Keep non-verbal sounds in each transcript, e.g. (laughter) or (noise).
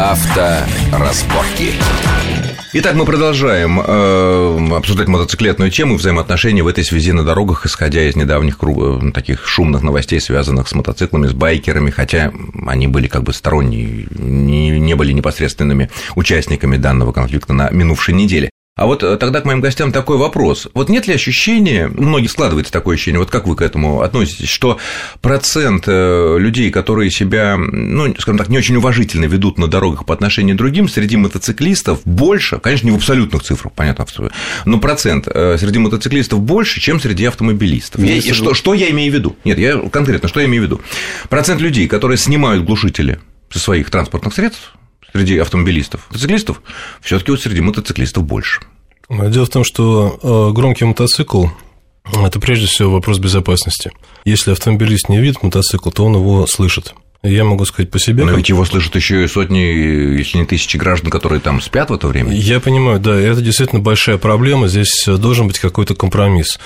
Авторазборки. Итак, мы продолжаем э, обсуждать мотоциклетную тему и взаимоотношения в этой связи на дорогах, исходя из недавних э, таких шумных новостей, связанных с мотоциклами, с байкерами, хотя они были как бы сторонние, не, не были непосредственными участниками данного конфликта на минувшей неделе. А вот э, тогда к моим гостям такой вопрос. Вот нет ли ощущения, у многих складывается такое ощущение, вот как вы к этому относитесь, что процент э, людей, которые себя, ну, скажем так, не очень уважительно ведут на дорогах по отношению к другим, среди мотоциклистов больше, конечно, не в абсолютных цифрах, понятно, но процент э, среди мотоциклистов больше, чем среди автомобилистов. Я, и что, что я имею в виду? Нет, я конкретно, что я имею в виду? Процент людей, которые снимают глушители со своих транспортных средств, среди автомобилистов. Мотоциклистов все-таки вот среди мотоциклистов больше. Дело в том, что э, громкий мотоцикл это прежде всего вопрос безопасности. Если автомобилист не видит мотоцикл, то он его слышит. Я могу сказать по себе. Но ведь его слышат еще и сотни, если не тысячи граждан, которые там спят в это время. Я понимаю, да, это действительно большая проблема. Здесь должен быть какой-то компромисс.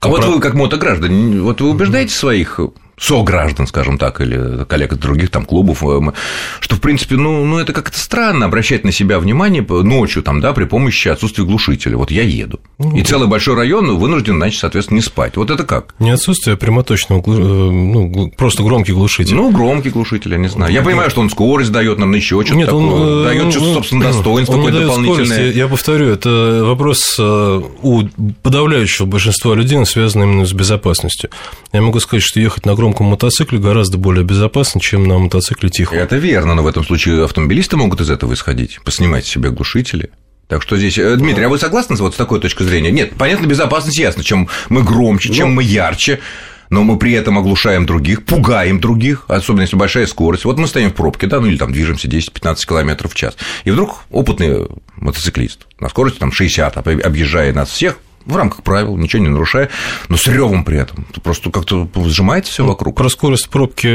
А вот вы, как мотограждане, вот вы убеждаете своих сограждан, скажем так, или коллег из других там клубов, э, что, в принципе, ну, ну это как-то странно обращать на себя внимание ночью, там, да, при помощи отсутствия глушителя. Вот я еду. Ну, и целый большой район вынужден, значит, соответственно, не спать. Вот это как? Не отсутствие, прямоточного, э, ну, просто громкий глушитель. Ну, громкий глушитель, я не знаю. Я понимаю, что он скорость дает нам еще что-то Нет, такое, он, дает что-то, ну, собственно, достоинство какое-то дополнительное. Скорость, я повторю, это вопрос э, у подавляющего большинства людей, связан именно с безопасностью. Я могу сказать, что ехать на громком мотоцикле гораздо более безопасно, чем на мотоцикле тихо. Это верно, но в этом случае автомобилисты могут из этого исходить, поснимать себе глушители. Так что здесь, э, Дмитрий, а вы согласны вот с такой точкой зрения? Нет, понятно, безопасность ясно. Чем мы громче, чем ну, мы ярче, но мы при этом оглушаем других, пугаем других, особенно если большая скорость. Вот мы стоим в пробке, да, ну или там движемся 10-15 км в час, и вдруг опытный мотоциклист на скорости там 60 объезжая нас всех, в рамках правил, ничего не нарушая, но с ревом при этом. Просто как-то сжимается все ну, вокруг. Про скорость пробки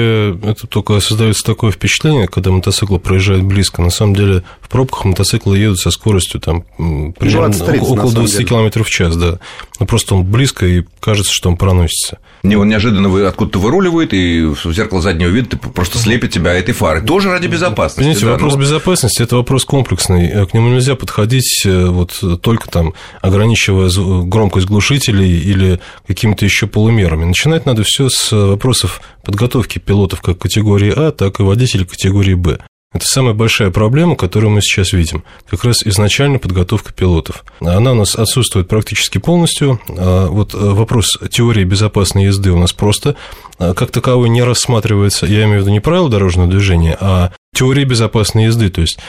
это только создается такое впечатление, когда мотоцикл проезжает близко. На самом деле в пробках мотоциклы едут со скоростью там примерно 20 около 20 км в час, да. Но просто он близко и кажется, что он проносится. Не, он неожиданно вы, откуда-то выруливает, и в зеркало заднего вида ты просто слепит тебя этой фары. Тоже ради безопасности. Понимаете, да, вопрос но... безопасности – это вопрос комплексный. К нему нельзя подходить э, вот только там, ограничивая громкость глушителей или какими-то еще полумерами. Начинать надо все с вопросов подготовки пилотов как категории А, так и водителей категории Б. Это самая большая проблема, которую мы сейчас видим. Как раз изначально подготовка пилотов. Она у нас отсутствует практически полностью. А вот э, вопрос теории безопасной езды у нас просто э, как таковой не рассматривается. Я имею в виду не правила дорожного движения, а теория безопасной езды. То есть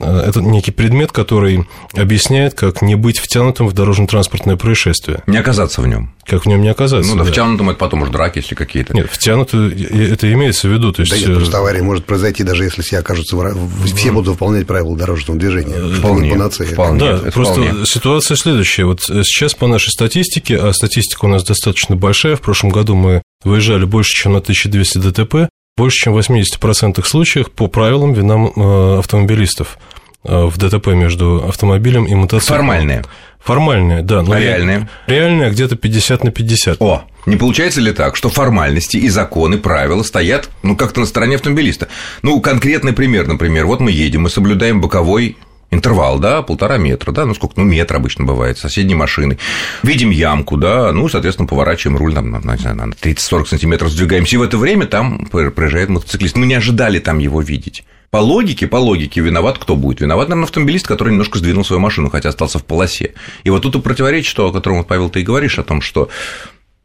Э, это некий предмет, который объясняет, как не быть втянутым в дорожно-транспортное происшествие. Не оказаться в нем. Как в нем не оказаться. Ну да, да. втянутым это потом уже драки, если какие-то. Нет, втянутый это имеется в виду. То есть... Да нет, просто авария может произойти, даже если все окажутся, в... все будут выполнять правила дорожного движения. Э, вполне, вполне. Да, это просто вполне. ситуация следующая. Вот сейчас по нашей статистике, а статистика у нас достаточно большая, в прошлом году мы выезжали больше, чем на 1200 ДТП, больше чем в 80% случаев по правилам вина э, автомобилистов э, в ДТП между автомобилем и мотоциклом. Формальные. Формальные, да. Но а реальные? Реальные где-то 50 на 50. О, не получается ли так, что формальности и законы, правила стоят, ну, как-то на стороне автомобилиста? Ну, конкретный пример, например, вот мы едем, мы соблюдаем боковой интервал, да, полтора метра, да, ну сколько, ну метр обычно бывает, соседней машины. Видим ямку, да, ну, соответственно, поворачиваем руль там, на, на 30-40 сантиметров, сдвигаемся, и в это время там проезжает мотоциклист. Мы не ожидали там его видеть. По логике, по логике, виноват кто будет? Виноват, наверное, автомобилист, который немножко сдвинул свою машину, хотя остался в полосе. И вот тут и противоречит, что, о котором, Павел, ты и говоришь, о том, что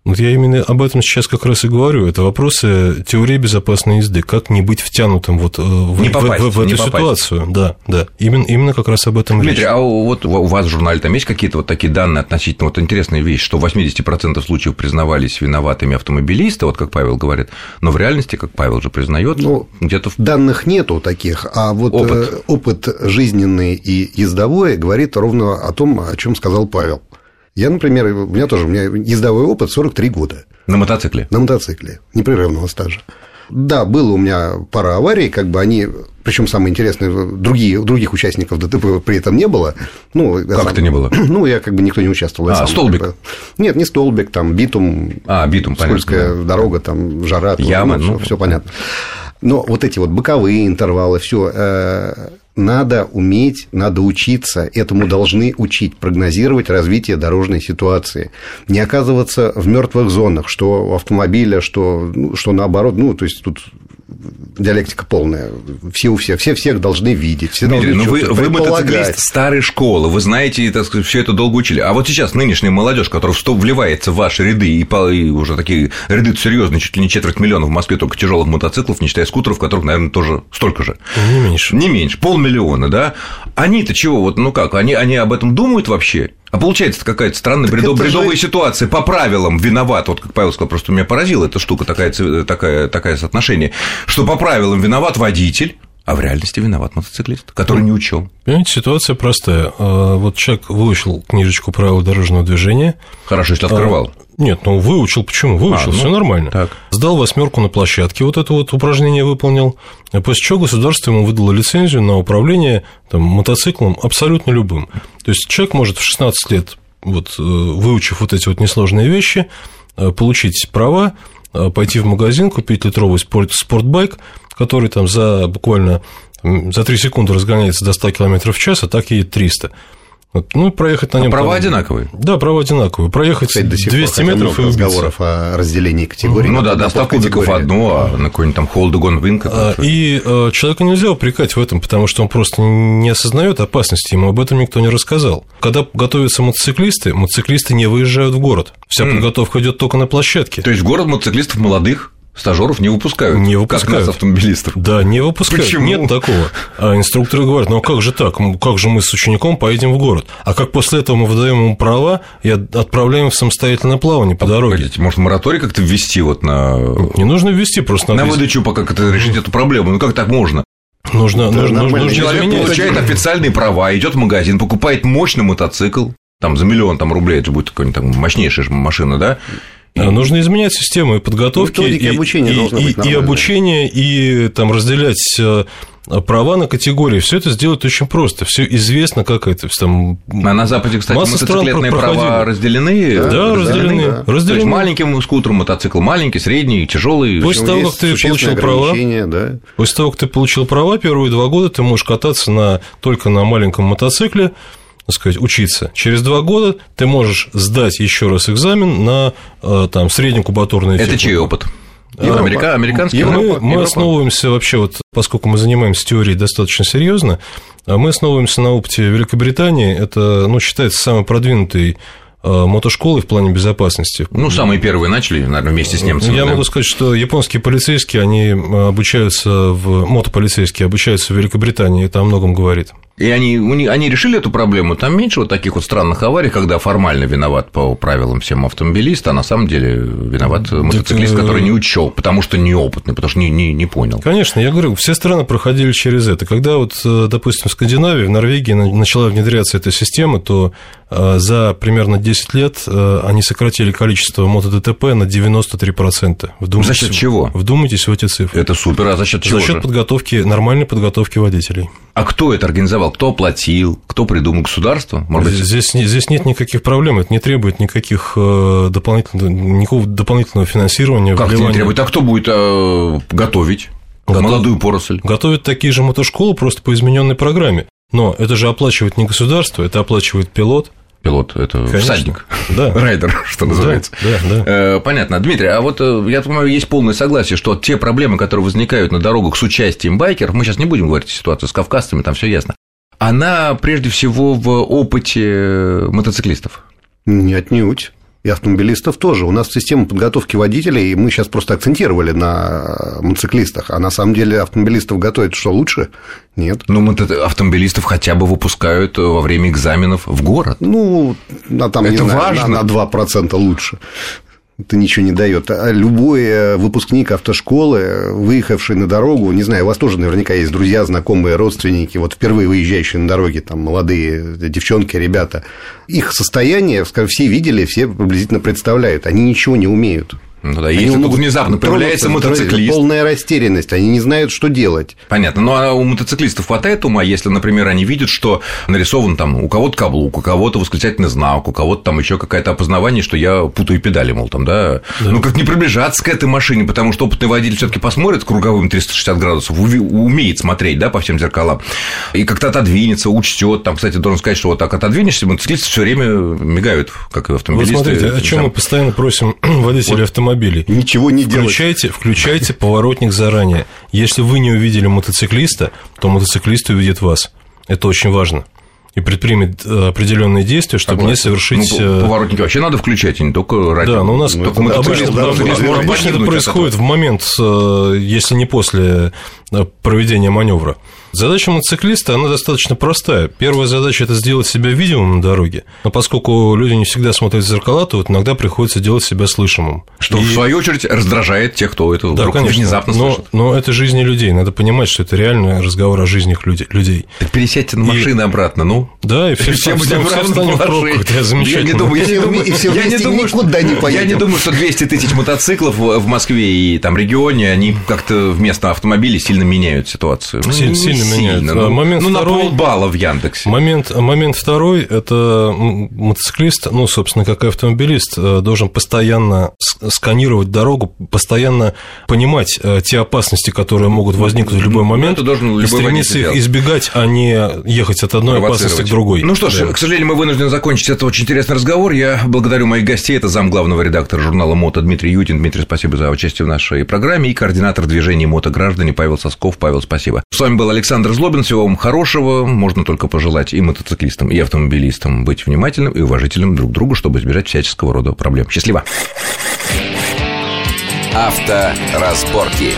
вот я именно об этом сейчас как раз и говорю. Это вопросы теории безопасной езды. Как не быть втянутым вот э, в, не попасть, в, в, в эту ситуацию. Да, да. Именно, именно как раз об этом Дмитрий, речь. а вот у вас в журнале там есть какие-то вот такие данные относительно вот интересная вещь, что в 80% случаев признавались виноватыми автомобилисты, вот как Павел говорит, но в реальности, как Павел же признает, ну, где-то в... данных нету таких, а вот опыт. Э, опыт жизненный и ездовой говорит ровно о том, о чем сказал Павел. Я, например, у меня тоже, у меня ездовой опыт 43 года. На мотоцикле? На мотоцикле, непрерывного стажа. Да, было у меня пара аварий, как бы они, причем самое интересное, другие, других участников ДТП при этом не было. Ну, как это не было? (clears throat) Ну, я как бы никто не участвовал. А, сам, столбик? Как бы, нет, не столбик, там битум. А, битум, скользкая понятно. дорога, там жара. Ямы, ну, все, все понятно. Но вот эти вот боковые интервалы, все. Надо уметь, надо учиться, этому должны учить, прогнозировать развитие дорожной ситуации, не оказываться в мертвых зонах, что у автомобиля, что, ну, что наоборот, ну, то есть тут диалектика полная. Все у всех, все всех должны видеть, все Дмитрий, должны ну вы, вы мотоциклист старой школы, вы знаете, так сказать, все это долго учили. А вот сейчас нынешняя молодежь, которая что вливается в ваши ряды, и, по, и уже такие ряды серьезные, чуть ли не четверть миллиона в Москве только тяжелых мотоциклов, не считая скутеров, которых, наверное, тоже столько же. Не меньше. Не меньше, полмиллиона, да? Они-то чего, вот, ну как, они, они об этом думают вообще? А получается какая-то странная бредов, бредовая же... ситуация. По правилам виноват. Вот как Павел сказал, просто меня поразила эта штука, такая, такая, такая соотношение, что по правилам виноват водитель, а в реальности виноват мотоциклист, который не учел. Понимаете, ситуация простая. А, вот человек выучил книжечку правил дорожного движения. Хорошо, если открывал. А, нет, ну выучил, почему? Выучил, а, ну, все нормально. Так. Сдал восьмерку на площадке, вот это вот упражнение выполнил, после чего государство ему выдало лицензию на управление там, мотоциклом абсолютно любым. То есть человек может в 16 лет, вот, э, выучив вот эти вот несложные вещи, э, получить права, пойти в магазин, купить литровый спорт, спортбайк, который там за буквально за 3 секунды разгоняется до 100 км в час, а так едет 300. Ну, проехать на нем. А права там... одинаковые? Да, права одинаковые. Проехать Кстати, до 200 метров и разговоров о разделении категорий. Ну да, до 100 кубиков одно, а на какой-нибудь там холдегон вин а, И э, человека нельзя упрекать в этом, потому что он просто не осознает опасности, ему об этом никто не рассказал. Когда готовятся мотоциклисты, мотоциклисты не выезжают в город. Вся mm. подготовка идет только на площадке. То есть город мотоциклистов молодых Стажеров не выпускают. Не выпускают. Как нас, автомобилистов. Да, не выпускают. Почему? Нет такого. А инструкторы говорят, ну а как же так? Как же мы с учеником поедем в город? А как после этого мы выдаем ему права и отправляем в самостоятельное плавание по а дороге? Погодите, может, мораторий как-то ввести вот на... Не нужно ввести, просто. На выдачу пока как-то решить эту проблему. Ну как так можно? Нужно, да, нужно, нужно Человек изменять. получает официальные права, идет в магазин, покупает мощный мотоцикл, там за миллион там, рублей, это будет какая-нибудь там мощнейшая машина, да. Нужно изменять систему и подготовки, и, обучения и, и, и обучение, и там разделять э, права на категории. Все это сделать очень просто. Все известно, как это. Там, а на Западе, кстати, мотоциклетные права разделены. Да, да разделены. Да. разделены. То есть маленьким скутером мотоцикл маленький, средний, тяжелый. После того, как ты получил права, да. после того, как ты получил права, первые два года ты можешь кататься на, только на маленьком мотоцикле так сказать, учиться. Через два года ты можешь сдать еще раз экзамен на э, там, среднекубатурный Это чей опыт? Европа. Америка, американский Европа. Мы, мы Европа. основываемся вообще, вот, поскольку мы занимаемся теорией достаточно серьезно, а мы основываемся на опыте Великобритании. Это, ну, считается самый продвинутый Э, мотошколы в плане безопасности. Ну, самые первые начали, наверное, вместе с немцами. Я да? могу сказать, что японские полицейские, они э, обучаются в... Мотополицейские обучаются в Великобритании, это о многом говорит. И они, они решили эту проблему. Там меньше вот таких вот странных аварий, когда формально виноват по правилам всем автомобилист, а на самом деле виноват мотоциклист, который не учел, потому что неопытный, потому что не, не, не понял. Конечно, я говорю, все страны проходили через это. Когда вот, э, допустим, в Скандинавии, в Норвегии начала внедряться эта система, то за примерно 10 10 лет э, они сократили количество мотодТП на 93%. Вдумайтесь, за счет чего? Вдумайтесь в эти цифры. Это супер, а за счет чего? За счет подготовки, нормальной подготовки водителей. А кто это организовал? Кто оплатил? Кто придумал? Государство? Может быть... здесь, здесь нет никаких проблем, это не требует никаких э, дополнительного, никакого дополнительного финансирования. Как вливания. не требует? А кто будет э, готовить? Готов... Молодую поросль. Готовят такие же мотошколы просто по измененной программе. Но это же оплачивает не государство, это оплачивает пилот, пилот, это Конечно. всадник, да. (laughs) райдер, что называется. Да, да, да. Понятно. Дмитрий, а вот э, я понимаю, есть полное согласие, что те проблемы, которые возникают на дорогах с участием байкеров, мы сейчас не будем говорить о ситуации с кавказцами, там все ясно, она прежде всего в опыте мотоциклистов. Не отнюдь и автомобилистов тоже. У нас система подготовки водителей, мы сейчас просто акцентировали на мотоциклистах, а на самом деле автомобилистов готовят что лучше? Нет. Ну, автомобилистов хотя бы выпускают во время экзаменов в город. Ну, а там, Это не важно. на, на 2% лучше это ничего не дает. А любой э, выпускник автошколы, выехавший на дорогу, не знаю, у вас тоже наверняка есть друзья, знакомые, родственники, вот впервые выезжающие на дороге, там молодые девчонки, ребята, их состояние, все видели, все приблизительно представляют, они ничего не умеют. Ну да, если тут внезапно появляется мотоциклист. Полная растерянность, они не знают, что делать. Понятно. Ну а у мотоциклистов хватает ума, если, например, они видят, что нарисован там у кого-то каблук, у кого-то восклицательный знак, у кого-то там еще какое-то опознавание, что я путаю педали, мол, там, да. да. Ну как не приближаться к этой машине, потому что опытный водитель все-таки посмотрит круговым 360 градусов, умеет смотреть, да, по всем зеркалам, и как-то отодвинется, учтет. Там, кстати, должен сказать, что вот так отодвинешься, мотоциклисты все время мигают, как и автомобилисты. Вот смотрите, о чем мы постоянно просим (clears throat) водителей вот. Автомобилей? Ничего не включайте, делать. Включайте поворотник заранее. Если вы не увидели мотоциклиста, то мотоциклист увидит вас. Это очень важно и предпримет э, определенные действия, чтобы Согласен. не совершить... Ну, э, поворотники вообще надо включать, и не только ради... Да, но у нас только это, обычно, обычно, обычно это происходит в момент, э, если не после проведения маневра. Задача мотоциклиста, она достаточно простая. Первая задача – это сделать себя видимым на дороге, но поскольку люди не всегда смотрят в зеркала, то вот иногда приходится делать себя слышимым. Что, и... в свою очередь, раздражает тех, кто это да, конечно, внезапно но, слышит. Но это жизни людей, надо понимать, что это реальный разговор о жизнях людей. Так пересядьте на машины и... обратно, ну. Да, и все, все, все, все встанем в пробку, это замечательно. Я не думаю, я не думаю, я не думаю, никуда не поедем. Я не думаю, что 200 тысяч мотоциклов в Москве и там регионе, они как-то вместо автомобилей сильно меняют ситуацию. Ну, сильно, сильно меняют. Ну, момент ну, второй, на полбалла в Яндексе. Момент, момент второй – это мотоциклист, ну, собственно, как и автомобилист, э, должен постоянно сканировать дорогу, постоянно понимать э, те опасности, которые могут возникнуть в любой момент, это должен и стремиться их избегать, а не ехать от одной опасности к другой. Ну что ж, да. к сожалению, мы вынуждены закончить этот очень интересный разговор. Я благодарю моих гостей. Это зам главного редактора журнала «Мото» Дмитрий Ютин. Дмитрий, спасибо за участие в нашей программе. И координатор движения «Мото граждане» Павел Сосков. Павел, спасибо. С вами был Александр Злобин. Всего вам хорошего. Можно только пожелать и мотоциклистам, и автомобилистам быть внимательным и уважительным друг к другу, чтобы избежать всяческого рода проблем. Счастливо! Авторазборки.